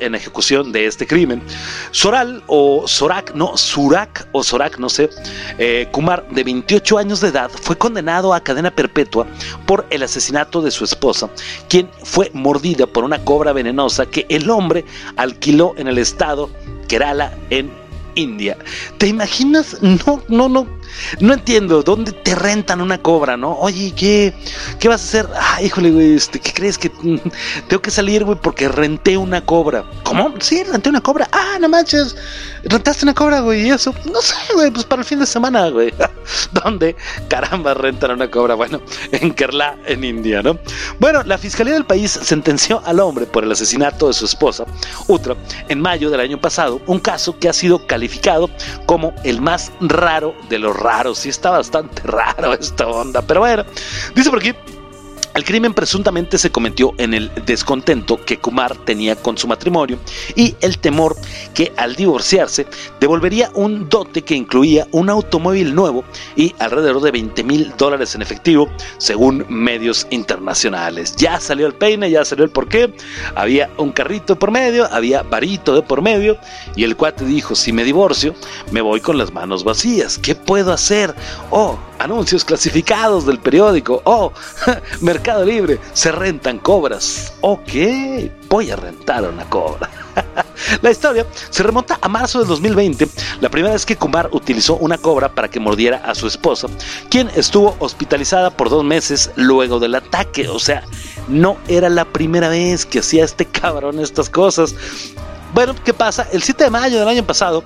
A: en la ejecución de este crimen. Soral o Sorak, no, Surak o Sorak, no sé, eh, Kumar, de 28 años de edad, fue condenado a cadena perpetua por el asesinato de su esposa, quien fue mordida por una cobra venenosa que el hombre alquiló en el estado Kerala, en India. ¿Te imaginas? No, no, no. No entiendo, ¿dónde te rentan una cobra, no? Oye, ¿qué, qué vas a hacer? Ah, híjole, güey, este, ¿qué crees que tengo que salir, güey, porque renté una cobra? ¿Cómo? Sí, renté una cobra. Ah, no manches, rentaste una cobra, güey, y eso. No sé, güey, pues para el fin de semana, güey. ¿Dónde caramba rentan una cobra? Bueno, en Kerala, en India, ¿no? Bueno, la fiscalía del país sentenció al hombre por el asesinato de su esposa, Utra, en mayo del año pasado, un caso que ha sido calificado como el más raro de los raros. Sí, está bastante raro esta onda, pero bueno, dice por aquí. El crimen presuntamente se cometió en el descontento que Kumar tenía con su matrimonio y el temor que al divorciarse devolvería un dote que incluía un automóvil nuevo y alrededor de 20 mil dólares en efectivo, según medios internacionales. Ya salió el peine, ya salió el porqué, había un carrito por medio, había varito de por medio y el cuate dijo, si me divorcio, me voy con las manos vacías, ¿qué puedo hacer? Oh, anuncios clasificados del periódico, oh, Mercado Libre, se rentan cobras. Ok, voy a rentar una cobra. La historia se remonta a marzo del 2020, la primera vez que Kumar utilizó una cobra para que mordiera a su esposa, quien estuvo hospitalizada por dos meses luego del ataque. O sea, no era la primera vez que hacía este cabrón estas cosas. Bueno, ¿qué pasa? El 7 de mayo del año pasado,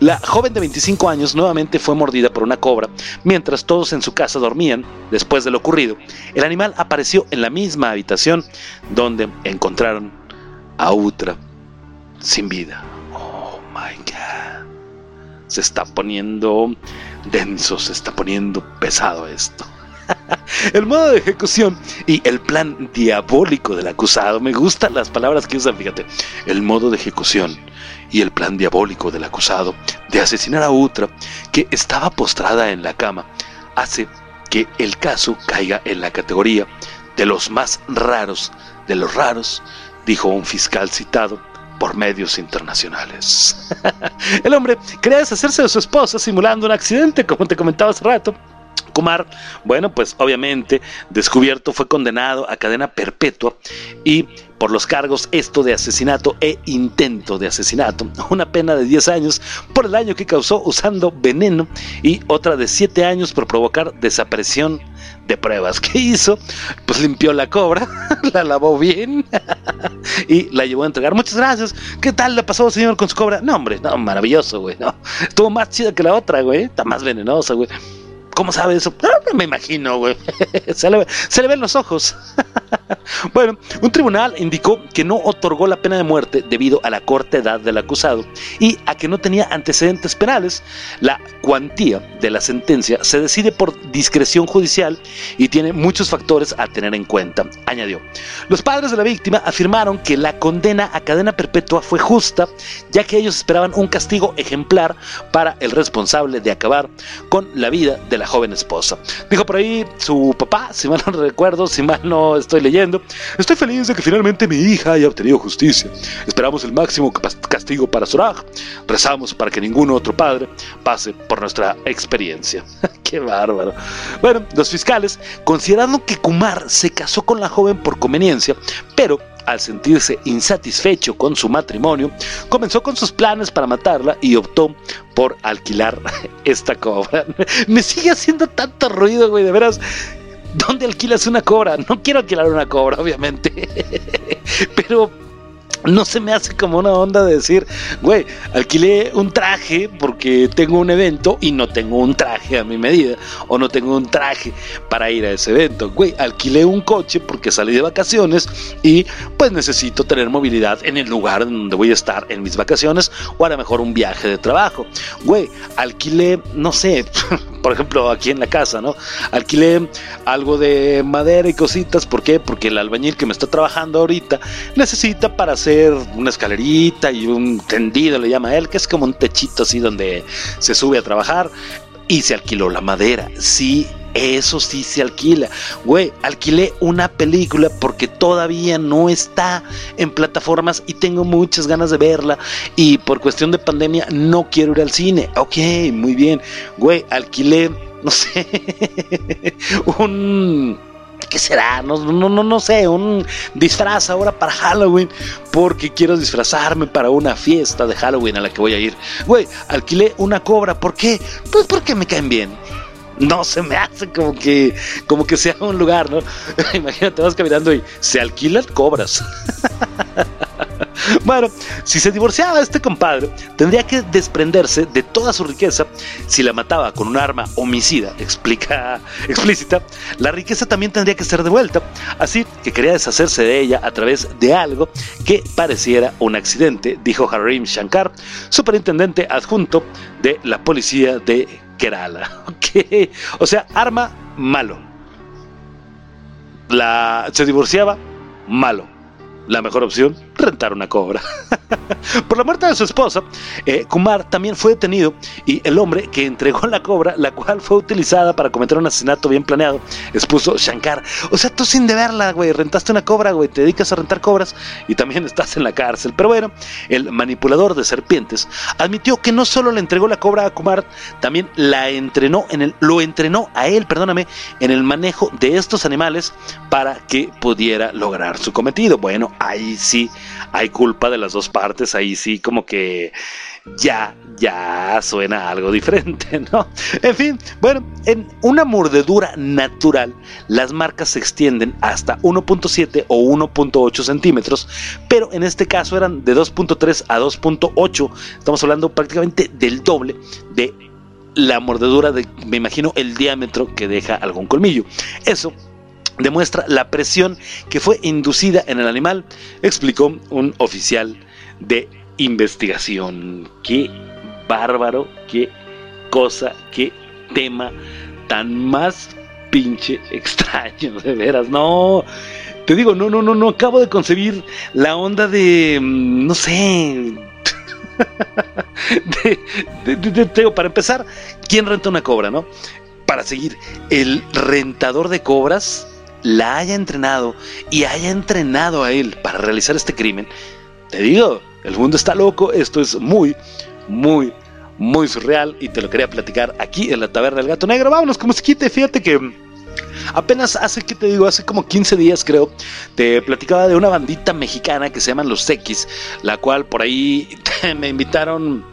A: la joven de 25 años nuevamente fue mordida por una cobra. Mientras todos en su casa dormían, después de lo ocurrido, el animal apareció en la misma habitación donde encontraron a Utra sin vida. Oh my god. se está poniendo denso, se está poniendo pesado esto. el modo de ejecución y el plan diabólico del acusado. Me gustan las palabras que usan, fíjate. El modo de ejecución y el plan diabólico del acusado de asesinar a otra que estaba postrada en la cama hace que el caso caiga en la categoría de los más raros de los raros, dijo un fiscal citado por medios internacionales. el hombre quería deshacerse de su esposa simulando un accidente, como te comentaba hace rato. Kumar, bueno, pues obviamente descubierto fue condenado a cadena perpetua y por los cargos esto de asesinato e intento de asesinato, una pena de 10 años por el daño que causó usando veneno y otra de 7 años por provocar desaparición de pruebas. ¿Qué hizo? Pues limpió la cobra, la lavó bien y la llevó a entregar. Muchas gracias. ¿Qué tal le pasó, señor, con su cobra? No, hombre, no, maravilloso, güey. No, estuvo más chida que la otra, güey. Está más venenosa, güey. ¿Cómo sabe eso? Ah, me imagino, güey. se, le, se le ven los ojos. bueno, un tribunal indicó que no otorgó la pena de muerte debido a la corta edad del acusado y a que no tenía antecedentes penales. La cuantía de la sentencia se decide por discreción judicial y tiene muchos factores a tener en cuenta, añadió. Los padres de la víctima afirmaron que la condena a cadena perpetua fue justa, ya que ellos esperaban un castigo ejemplar para el responsable de acabar con la vida de la joven esposa. Dijo por ahí su papá, si mal no recuerdo, si mal no estoy leyendo, estoy feliz de que finalmente mi hija haya obtenido justicia. Esperamos el máximo castigo para Soraj. Rezamos para que ningún otro padre pase por nuestra experiencia. Qué bárbaro. Bueno, los fiscales, considerando que Kumar se casó con la joven por conveniencia, pero al sentirse insatisfecho con su matrimonio, comenzó con sus planes para matarla y optó por alquilar esta cobra. Me sigue haciendo tanto ruido, güey, de veras. ¿Dónde alquilas una cobra? No quiero alquilar una cobra, obviamente. Pero no se me hace como una onda de decir, güey, alquilé un traje porque tengo un evento y no tengo un traje a mi medida, o no tengo un traje para ir a ese evento. Güey, alquilé un coche porque salí de vacaciones y pues necesito tener movilidad en el lugar donde voy a estar en mis vacaciones, o a lo mejor un viaje de trabajo. Güey, alquilé, no sé, por ejemplo, aquí en la casa, ¿no? Alquilé algo de madera y cositas, ¿por qué? Porque el albañil que me está trabajando ahorita necesita para hacer una escalerita y un tendido, le llama él, que es como un techito así donde se sube a trabajar y se alquiló la madera. Sí, eso sí se alquila. Güey, alquilé una película porque todavía no está en plataformas y tengo muchas ganas de verla. Y por cuestión de pandemia no quiero ir al cine. Ok, muy bien. Güey, alquilé, no sé, un... ¿Qué será? No, no, no, no sé, un disfraz ahora para Halloween, porque quiero disfrazarme para una fiesta de Halloween a la que voy a ir. Güey, alquilé una cobra, ¿por qué? Pues porque me caen bien no se me hace como que como que sea un lugar, ¿no? Imagínate, vas caminando y se alquilan cobras. bueno, si se divorciaba este compadre, tendría que desprenderse de toda su riqueza si la mataba con un arma homicida, explica explícita. La riqueza también tendría que ser devuelta, así que quería deshacerse de ella a través de algo que pareciera un accidente, dijo Harim Shankar, superintendente adjunto de la policía de Kerala. Ok, o sea, arma malo. La se divorciaba malo la mejor opción, rentar una cobra. Por la muerte de su esposa, eh, Kumar también fue detenido y el hombre que entregó la cobra, la cual fue utilizada para cometer un asesinato bien planeado, expuso Shankar. O sea, tú sin deberla, güey, rentaste una cobra, güey, te dedicas a rentar cobras y también estás en la cárcel. Pero bueno, el manipulador de serpientes admitió que no solo le entregó la cobra a Kumar, también la entrenó en el, lo entrenó a él, perdóname, en el manejo de estos animales para que pudiera lograr su cometido. Bueno, ahí sí hay culpa de las dos partes, ahí sí como que ya, ya suena algo diferente, ¿no? En fin, bueno, en una mordedura natural, las marcas se extienden hasta 1.7 o 1.8 centímetros, pero en este caso eran de 2.3 a 2.8, estamos hablando prácticamente del doble de la mordedura de, me imagino, el diámetro que deja algún colmillo. Eso demuestra la presión que fue inducida en el animal, explicó un oficial de investigación. Qué bárbaro, qué cosa, qué tema tan más pinche extraño, de veras, no. Te digo, no, no, no, no acabo de concebir la onda de, mm, no sé, de, de- para empezar, ¿quién renta una cobra, no? Para seguir, el rentador de cobras la haya entrenado y haya entrenado a él para realizar este crimen. Te digo, el mundo está loco, esto es muy, muy, muy surreal y te lo quería platicar aquí en la taberna del gato negro. Vámonos, como se quite, fíjate que apenas hace, que te digo? Hace como 15 días creo, te platicaba de una bandita mexicana que se llaman Los X, la cual por ahí me invitaron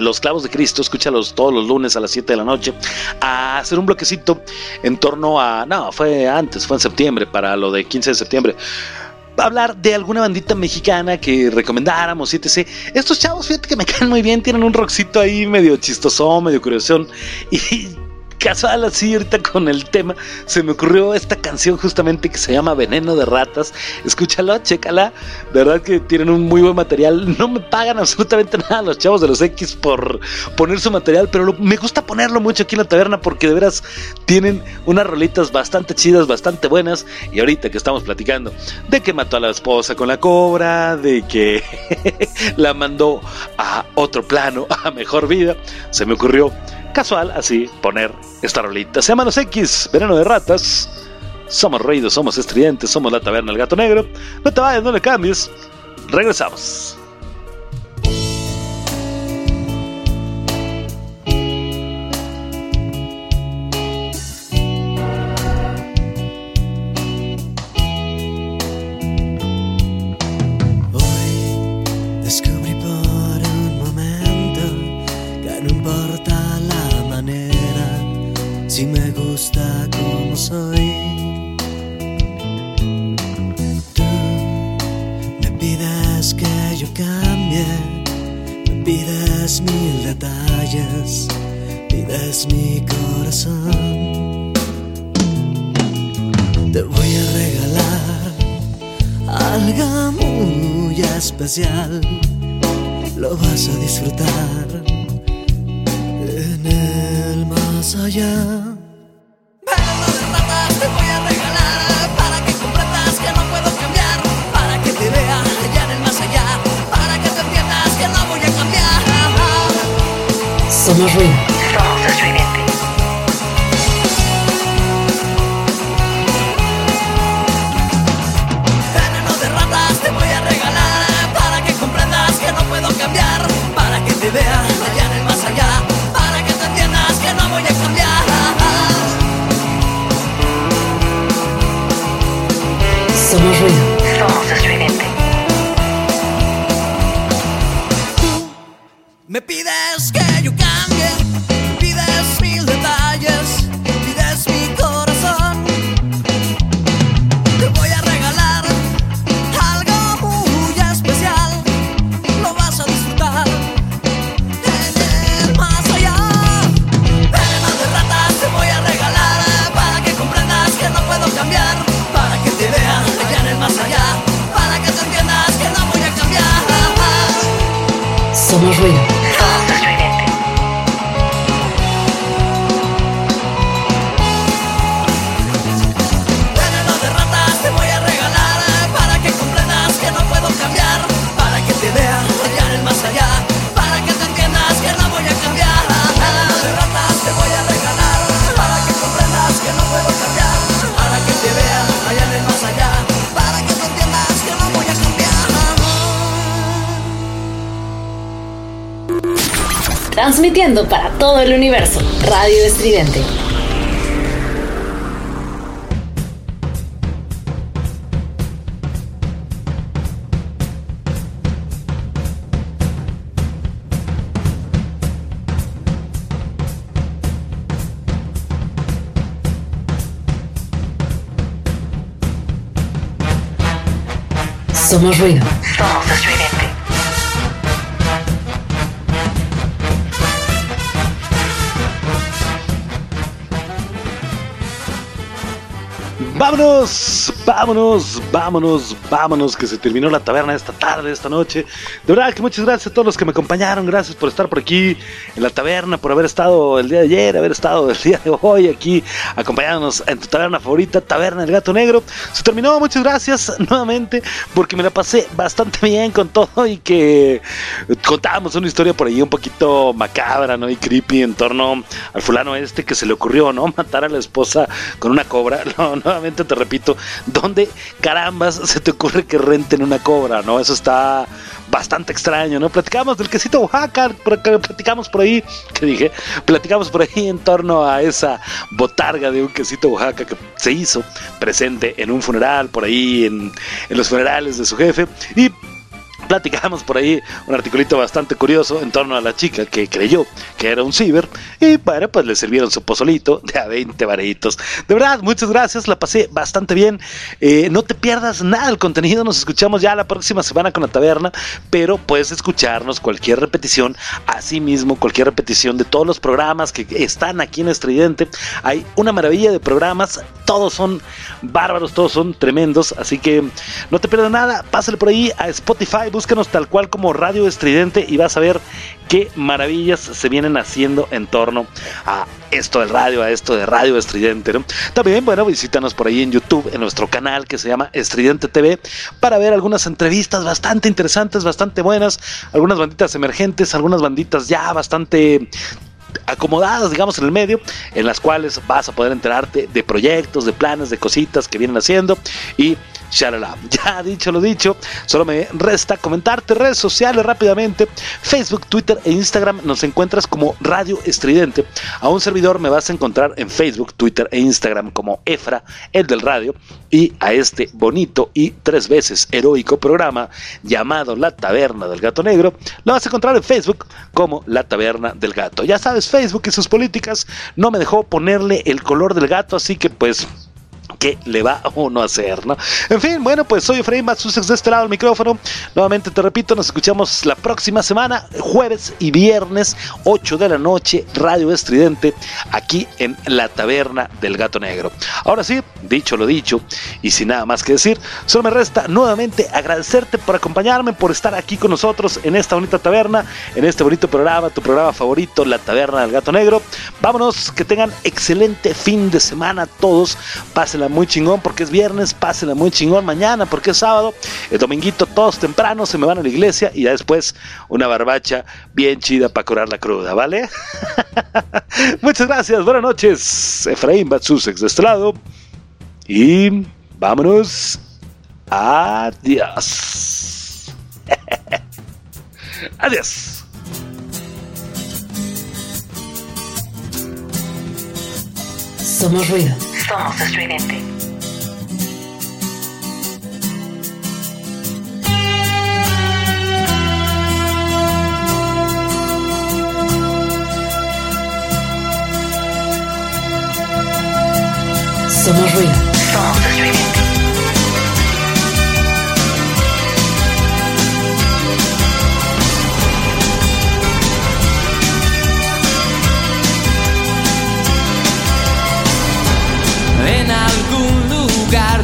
A: los clavos de Cristo, escúchalos todos los lunes a las 7 de la noche, a hacer un bloquecito en torno a, no, fue antes, fue en septiembre, para lo de 15 de septiembre, hablar de alguna bandita mexicana que recomendáramos, etc. Estos chavos, fíjate que me caen muy bien, tienen un rockcito ahí medio chistoso, medio curiosón, y casual así ahorita con el tema, se me ocurrió esta canción justamente que se llama Veneno de Ratas. Escúchalo, chécala. De verdad que tienen un muy buen material. No me pagan absolutamente nada los chavos de los X por poner su material, pero me gusta ponerlo mucho aquí en la taberna porque de veras tienen unas rolitas bastante chidas, bastante buenas. Y ahorita que estamos platicando de que mató a la esposa con la cobra, de que la mandó a otro plano, a mejor vida, se me ocurrió casual así poner esta rolita. Se llama Los X, Veneno de Ratas. Somos ruidos, somos estridentes, somos la taberna del gato negro. No te vayas, no le cambies. Regresamos.
F: Gusta como soy. Tú me pides que yo cambie, me pides mil detalles, pides mi corazón. Te voy a regalar algo muy especial. Lo vas a disfrutar en el más allá.
C: Somos ruido.
F: Para
C: todo el universo. Radio Estridente. Somos ruido.
G: Somos estridente.
A: Vámonos, vámonos, vámonos, vámonos, que se terminó la taberna esta tarde, esta noche. De verdad que muchas gracias a todos los que me acompañaron, gracias por estar por aquí en la taberna, por haber estado el día de ayer, haber estado el día de hoy aquí acompañándonos en tu taberna favorita, Taberna del Gato Negro. Se terminó, muchas gracias nuevamente, porque me la pasé bastante bien con todo y que contábamos una historia por ahí un poquito macabra, ¿no? Y creepy en torno al fulano este que se le ocurrió, ¿no? Matar a la esposa con una cobra. No, nuevamente te repito, ¿dónde carambas se te ocurre que renten una cobra, no? Eso está bastante extraño, ¿no? Platicamos del quesito Oaxaca, platicamos por ahí, que dije, platicamos por ahí en torno a esa botarga de un quesito Oaxaca que se hizo presente en un funeral, por ahí en, en los funerales de su jefe, y platicamos por ahí un articulito bastante curioso en torno a la chica que creyó que era un ciber y bueno, pues le sirvieron su pozolito de a 20 varitos. De verdad, muchas gracias, la pasé bastante bien. Eh, no te pierdas nada del contenido, nos escuchamos ya la próxima semana con la taberna, pero puedes escucharnos cualquier repetición, así mismo cualquier repetición de todos los programas que están aquí en Estridente. Hay una maravilla de programas, todos son bárbaros, todos son tremendos, así que no te pierdas nada, pásale por ahí a Spotify, búscanos tal cual como Radio Estridente y vas a ver qué maravillas se vienen haciendo en torno a esto del radio, a esto de Radio Estridente. ¿no? También, bueno, visítanos por ahí en YouTube, en nuestro canal que se llama Estridente TV, para ver algunas entrevistas bastante interesantes, bastante buenas, algunas banditas emergentes, algunas banditas ya bastante acomodadas, digamos, en el medio, en las cuales vas a poder enterarte de proyectos, de planes, de cositas que vienen haciendo y shalala. Ya dicho lo dicho, solo me resta comentarte redes sociales rápidamente. Facebook, Twitter e Instagram nos encuentras como Radio Estridente. A un servidor me vas a encontrar en Facebook, Twitter e Instagram como Efra, el del radio, y a este bonito y tres veces heroico programa llamado La Taberna del Gato Negro, lo vas a encontrar en Facebook como La Taberna del Gato. Ya sabes, Facebook y sus políticas no me dejó ponerle el color del gato, así que pues qué le va a uno a hacer, ¿no? En fin, bueno, pues soy Efraín Batsusex de este lado del micrófono. Nuevamente te repito, nos escuchamos la próxima semana, jueves y viernes, 8 de la noche, Radio Estridente, aquí en la Taberna del Gato Negro. Ahora sí, dicho lo dicho, y sin nada más que decir, solo me resta nuevamente agradecerte por acompañarme, por estar aquí con nosotros en esta bonita taberna, en este bonito programa, tu programa favorito, La Taberna del Gato Negro. Vámonos, que tengan excelente fin de semana todos. Pásenla muy chingón porque es viernes, pásenla muy chingón mañana porque es sábado. El dominguito todos temprano se me van a la iglesia y ya después una barbacha bien chida para curar la cruda, ¿vale? Muchas gracias, buenas noches. Efraín Batsusex de este lado. Y vámonos. Adiós. Adiós.
C: Somos ruido.
G: Somos estridente.
C: Somos ruido.
G: Somos estridente.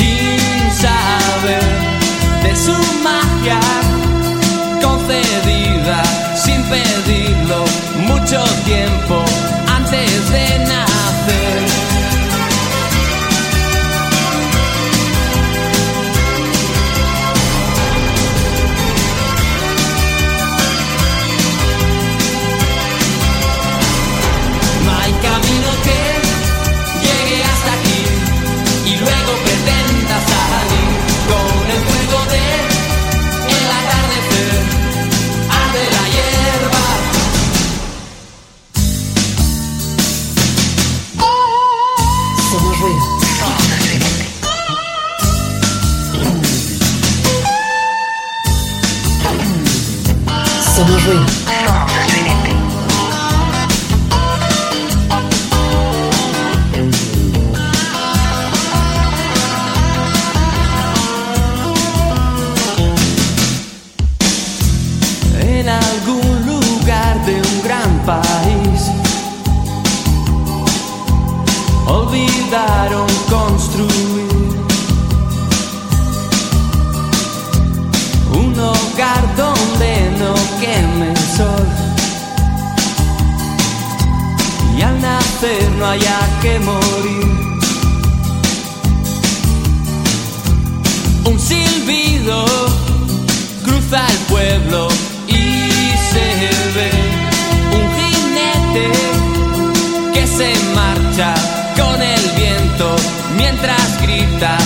D: sin saber de su magia concedida sin pedirlo mucho tiempo antes de nacer. bien joué. No haya que morir. Un silbido cruza el pueblo y se ve un jinete que se marcha con el viento mientras grita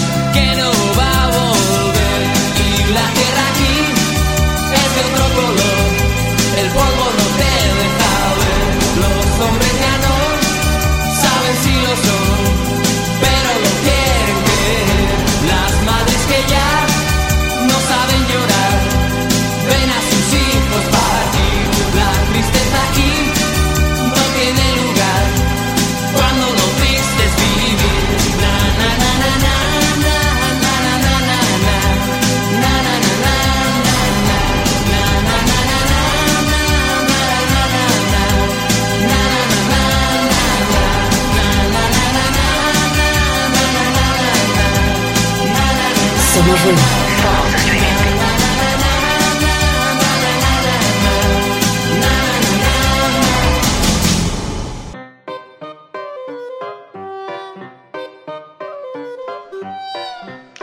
C: Ruido.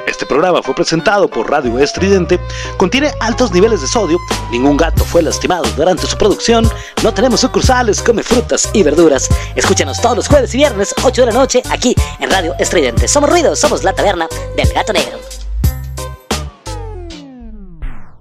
A: Este programa fue presentado por Radio Estridente, contiene altos niveles de sodio, ningún gato fue lastimado durante su producción, no tenemos sucursales, come frutas y verduras. Escúchanos todos los jueves y viernes, 8 de la noche, aquí en Radio Estridente. Somos ruidos, somos la taberna del gato negro.